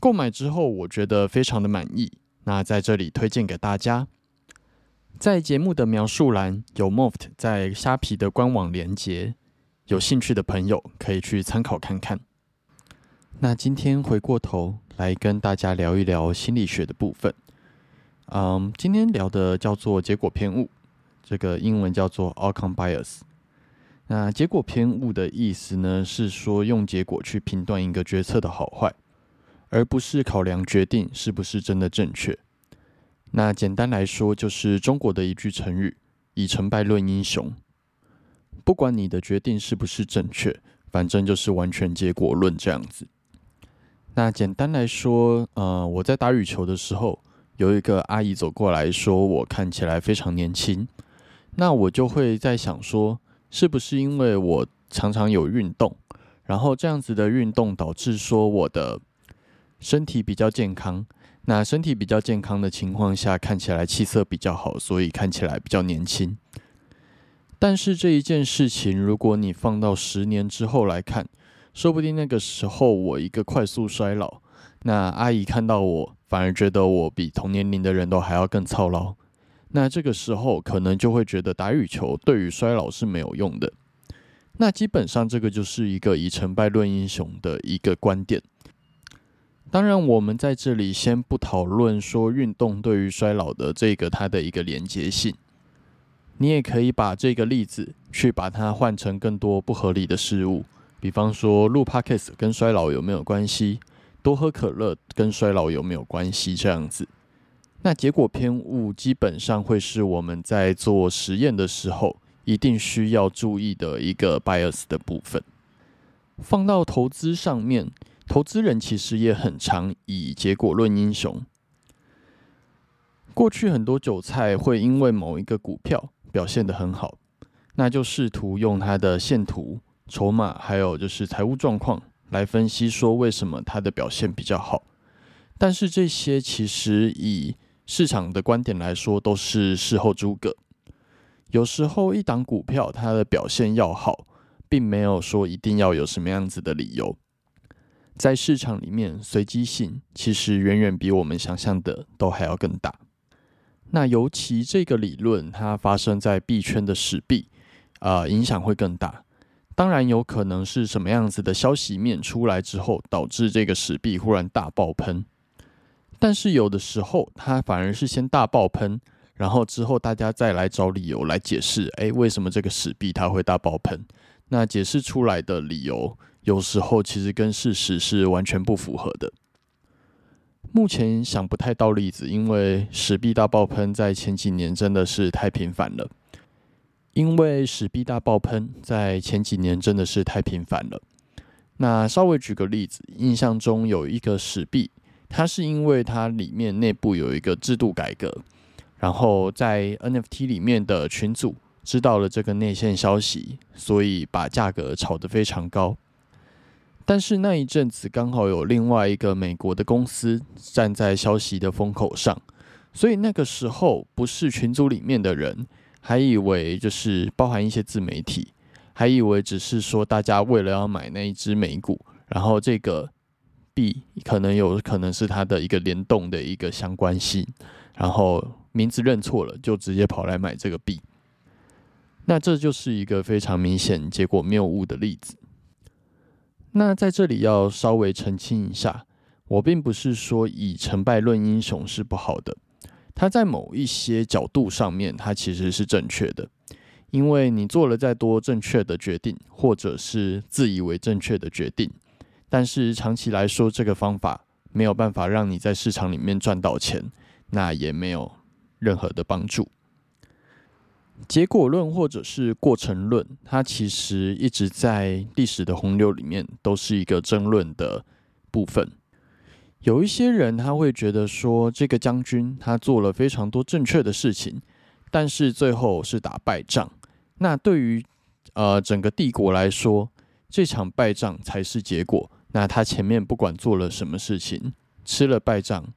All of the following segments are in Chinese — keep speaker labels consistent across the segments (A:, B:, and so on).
A: 购买之后，我觉得非常的满意。那在这里推荐给大家，在节目的描述栏有 Moft 在虾皮的官网连接，有兴趣的朋友可以去参考看看。那今天回过头来跟大家聊一聊心理学的部分。嗯，今天聊的叫做结果偏误，这个英文叫做 outcome bias。那结果偏误的意思呢，是说用结果去评断一个决策的好坏。而不是考量决定是不是真的正确。那简单来说，就是中国的一句成语“以成败论英雄”。不管你的决定是不是正确，反正就是完全结果论这样子。那简单来说，呃，我在打羽球的时候，有一个阿姨走过来说我看起来非常年轻。那我就会在想说，是不是因为我常常有运动，然后这样子的运动导致说我的。身体比较健康，那身体比较健康的情况下，看起来气色比较好，所以看起来比较年轻。但是这一件事情，如果你放到十年之后来看，说不定那个时候我一个快速衰老，那阿姨看到我，反而觉得我比同年龄的人都还要更操劳。那这个时候可能就会觉得打羽球对于衰老是没有用的。那基本上这个就是一个以成败论英雄的一个观点。当然，我们在这里先不讨论说运动对于衰老的这个它的一个连接性。你也可以把这个例子去把它换成更多不合理的事物，比方说录 podcast 跟衰老有没有关系？多喝可乐跟衰老有没有关系？这样子，那结果偏误基本上会是我们在做实验的时候一定需要注意的一个 bias 的部分。放到投资上面。投资人其实也很常以结果论英雄。过去很多韭菜会因为某一个股票表现得很好，那就试图用它的线图、筹码，还有就是财务状况来分析说为什么它的表现比较好。但是这些其实以市场的观点来说都是事后诸葛。有时候一档股票它的表现要好，并没有说一定要有什么样子的理由。在市场里面，随机性其实远远比我们想象的都还要更大。那尤其这个理论，它发生在币圈的史币，呃，影响会更大。当然，有可能是什么样子的消息面出来之后，导致这个史币忽然大爆喷。但是有的时候，它反而是先大爆喷，然后之后大家再来找理由来解释，哎，为什么这个史币它会大爆喷？那解释出来的理由。有时候其实跟事实是完全不符合的。目前想不太到例子，因为史币大爆喷在前几年真的是太频繁了。因为史币大爆喷在前几年真的是太频繁了。那稍微举个例子，印象中有一个史币，它是因为它里面内部有一个制度改革，然后在 NFT 里面的群组知道了这个内线消息，所以把价格炒得非常高。但是那一阵子刚好有另外一个美国的公司站在消息的风口上，所以那个时候不是群组里面的人，还以为就是包含一些自媒体，还以为只是说大家为了要买那一只美股，然后这个币可能有可能是它的一个联动的一个相关性，然后名字认错了，就直接跑来买这个币。那这就是一个非常明显结果谬误的例子。那在这里要稍微澄清一下，我并不是说以成败论英雄是不好的。它在某一些角度上面，它其实是正确的，因为你做了再多正确的决定，或者是自以为正确的决定，但是长期来说，这个方法没有办法让你在市场里面赚到钱，那也没有任何的帮助。结果论或者是过程论，它其实一直在历史的洪流里面都是一个争论的部分。有一些人他会觉得说，这个将军他做了非常多正确的事情，但是最后是打败仗。那对于呃整个帝国来说，这场败仗才是结果。那他前面不管做了什么事情，吃了败仗，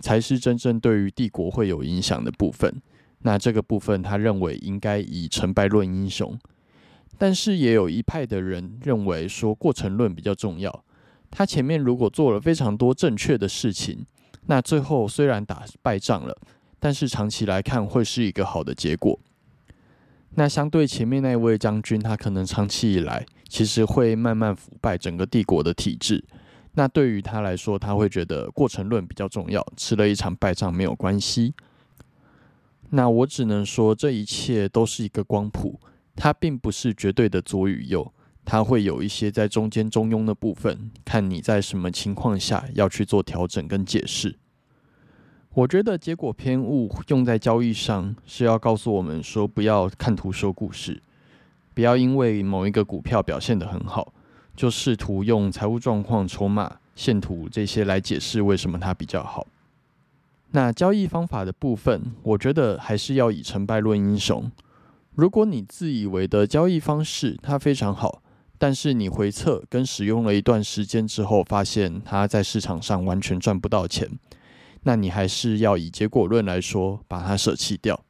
A: 才是真正对于帝国会有影响的部分。那这个部分他认为应该以成败论英雄，但是也有一派的人认为说过程论比较重要。他前面如果做了非常多正确的事情，那最后虽然打败仗了，但是长期来看会是一个好的结果。那相对前面那位将军，他可能长期以来其实会慢慢腐败整个帝国的体制。那对于他来说，他会觉得过程论比较重要，吃了一场败仗没有关系。那我只能说，这一切都是一个光谱，它并不是绝对的左与右。它会有一些在中间中庸的部分，看你在什么情况下要去做调整跟解释。我觉得结果偏误用在交易上是要告诉我们说，不要看图说故事，不要因为某一个股票表现得很好，就试图用财务状况、筹码、线图这些来解释为什么它比较好。那交易方法的部分，我觉得还是要以成败论英雄。如果你自以为的交易方式它非常好，但是你回测跟使用了一段时间之后，发现它在市场上完全赚不到钱，那你还是要以结果论来说，把它舍弃掉。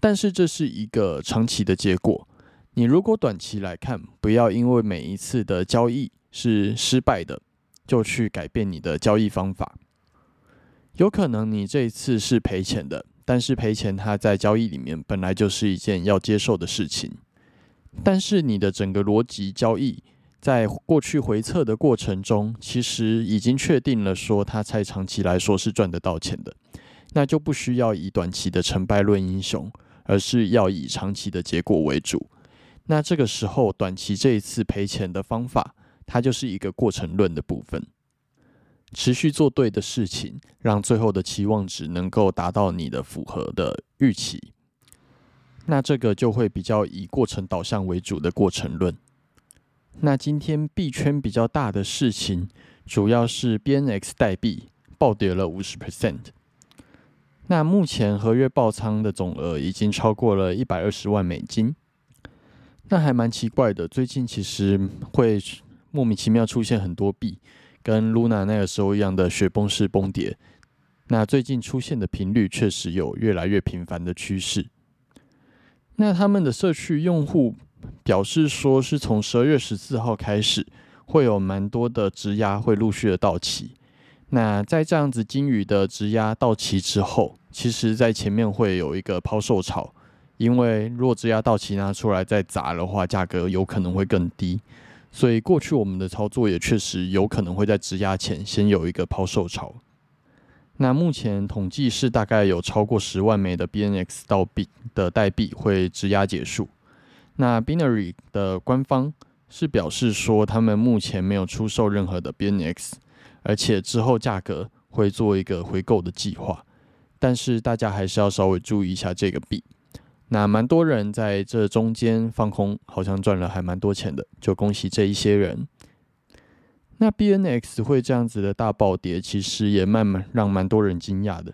A: 但是这是一个长期的结果，你如果短期来看，不要因为每一次的交易是失败的，就去改变你的交易方法。有可能你这一次是赔钱的，但是赔钱它在交易里面本来就是一件要接受的事情。但是你的整个逻辑交易，在过去回测的过程中，其实已经确定了说，它在长期来说是赚得到钱的，那就不需要以短期的成败论英雄，而是要以长期的结果为主。那这个时候，短期这一次赔钱的方法，它就是一个过程论的部分，持续做对的事情，让最后的期望值能够达到你的符合的预期。那这个就会比较以过程导向为主的过程论。那今天币圈比较大的事情，主要是 BNX 代币暴跌了五十 percent。那目前合约爆仓的总额已经超过了一百二十万美金。那还蛮奇怪的，最近其实会莫名其妙出现很多币，跟 Luna 那个时候一样的雪崩式崩跌。那最近出现的频率确实有越来越频繁的趋势。那他们的社区用户表示说，是从十二月十四号开始，会有蛮多的质押会陆续的到期。那在这样子金鱼的质押到期之后，其实在前面会有一个抛售潮，因为如果质押到期拿出来再砸的话，价格有可能会更低。所以过去我们的操作也确实有可能会在质押前先有一个抛售潮。那目前统计是大概有超过十万枚的 BNX 到币的代币会质押结束。那 Binary 的官方是表示说，他们目前没有出售任何的 BNX，而且之后价格会做一个回购的计划。但是大家还是要稍微注意一下这个币。那蛮多人在这中间放空，好像赚了还蛮多钱的，就恭喜这一些人。那 B N X 会这样子的大暴跌，其实也慢慢让蛮多人惊讶的，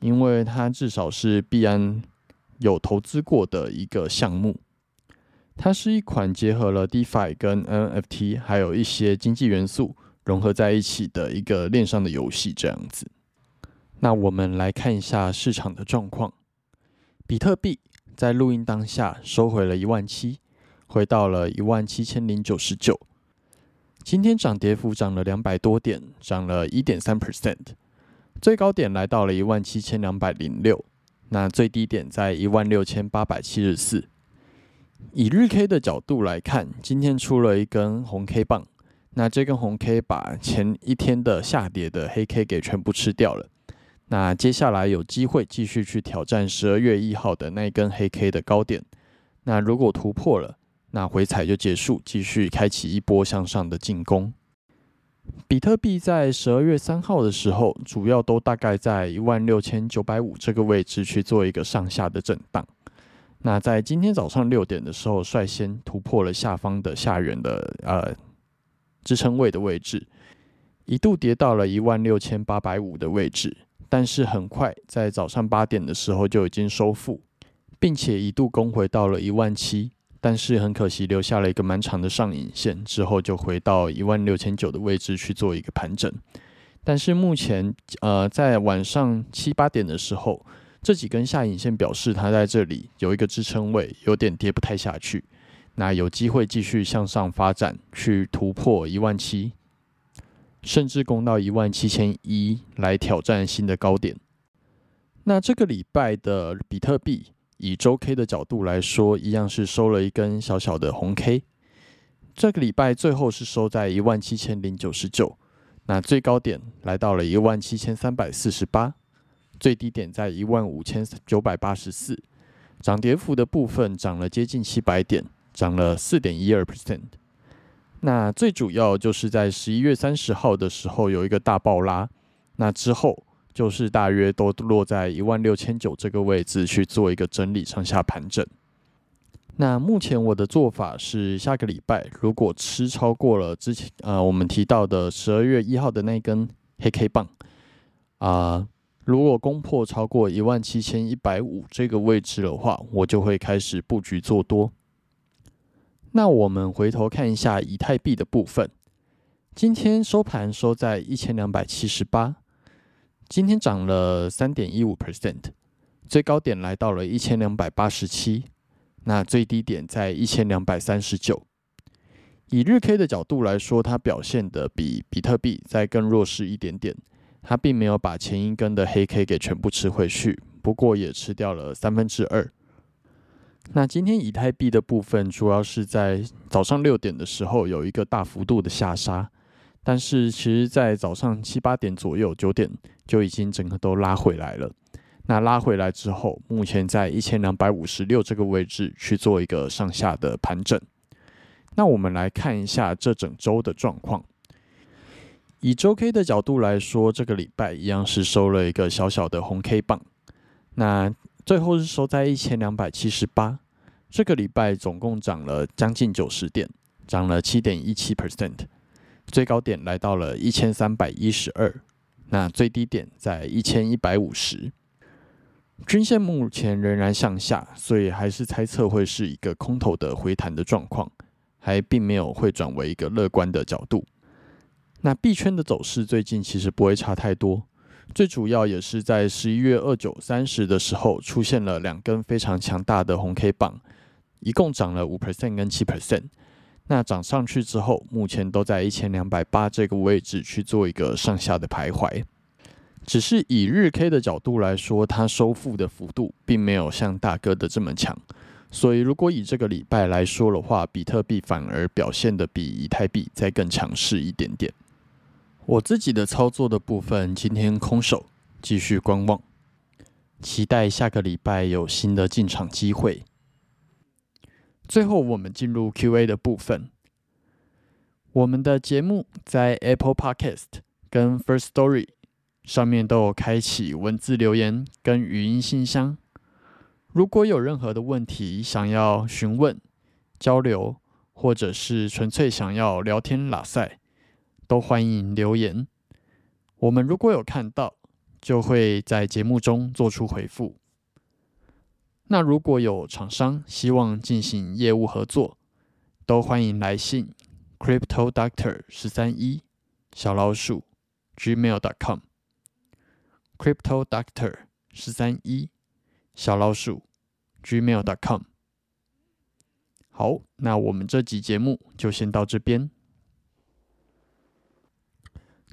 A: 因为它至少是币安有投资过的一个项目，它是一款结合了 DeFi 跟 NFT 还有一些经济元素融合在一起的一个链上的游戏这样子。那我们来看一下市场的状况。比特币在录音当下收回了一万七，回到了一万七千零九十九。今天涨跌幅涨了两百多点，涨了一点三 percent，最高点来到了一万七千两百零六，那最低点在一万六千八百七十四。以日 K 的角度来看，今天出了一根红 K 棒，那这根红 K 把前一天的下跌的黑 K 给全部吃掉了。那接下来有机会继续去挑战十二月一号的那根黑 K 的高点。那如果突破了，那回踩就结束，继续开启一波向上的进攻。比特币在十二月三号的时候，主要都大概在一万六千九百五这个位置去做一个上下的震荡。那在今天早上六点的时候，率先突破了下方的下缘的呃支撑位的位置，一度跌到了一万六千八百五的位置。但是很快在早上八点的时候就已经收复，并且一度攻回到了一万七，但是很可惜留下了一个蛮长的上影线，之后就回到一万六千九的位置去做一个盘整。但是目前呃在晚上七八点的时候，这几根下影线表示它在这里有一个支撑位，有点跌不太下去，那有机会继续向上发展，去突破一万七。甚至攻到一万七千一来挑战新的高点。那这个礼拜的比特币以周 K 的角度来说，一样是收了一根小小的红 K。这个礼拜最后是收在一万七千零九十九，那最高点来到了一万七千三百四十八，最低点在一万五千九百八十四。涨跌幅的部分涨了接近七百点，涨了四点一二 percent。那最主要就是在十一月三十号的时候有一个大爆拉，那之后就是大约都落在一万六千九这个位置去做一个整理上下盘整。那目前我的做法是，下个礼拜如果吃超过了之前呃我们提到的十二月一号的那根黑 K 棒啊，如果攻破超过一万七千一百五这个位置的话，我就会开始布局做多。那我们回头看一下以太币的部分，今天收盘收在一千两百七十八，今天涨了三点一五 percent，最高点来到了一千两百八十七，那最低点在一千两百三十九。以日 K 的角度来说，它表现的比比特币再更弱势一点点，它并没有把前一根的黑 K 给全部吃回去，不过也吃掉了三分之二。那今天以太币的部分，主要是在早上六点的时候有一个大幅度的下杀，但是其实，在早上七八点左右、九点就已经整个都拉回来了。那拉回来之后，目前在一千两百五十六这个位置去做一个上下的盘整。那我们来看一下这整周的状况。以周 K 的角度来说，这个礼拜一样是收了一个小小的红 K 棒。那最后是收在一千两百七十八，这个礼拜总共涨了将近九十点，涨了七点一七 percent，最高点来到了一千三百一十二，那最低点在一千一百五十，均线目前仍然向下，所以还是猜测会是一个空头的回弹的状况，还并没有会转为一个乐观的角度。那币圈的走势最近其实不会差太多。最主要也是在十一月二九、三十的时候，出现了两根非常强大的红 K 棒，一共涨了五 percent 跟七 percent。那涨上去之后，目前都在一千两百八这个位置去做一个上下的徘徊。只是以日 K 的角度来说，它收复的幅度并没有像大哥的这么强。所以，如果以这个礼拜来说的话，比特币反而表现的比以太币再更强势一点点。我自己的操作的部分，今天空手继续观望，期待下个礼拜有新的进场机会。最后，我们进入 Q&A 的部分。我们的节目在 Apple Podcast 跟 First Story 上面都有开启文字留言跟语音信箱。如果有任何的问题想要询问、交流，或者是纯粹想要聊天拉塞。都欢迎留言，我们如果有看到，就会在节目中做出回复。那如果有厂商希望进行业务合作，都欢迎来信 crypto doctor 十三一小老鼠 gmail dot com。crypto doctor 十三一小老鼠 gmail.com。好，那我们这集节目就先到这边。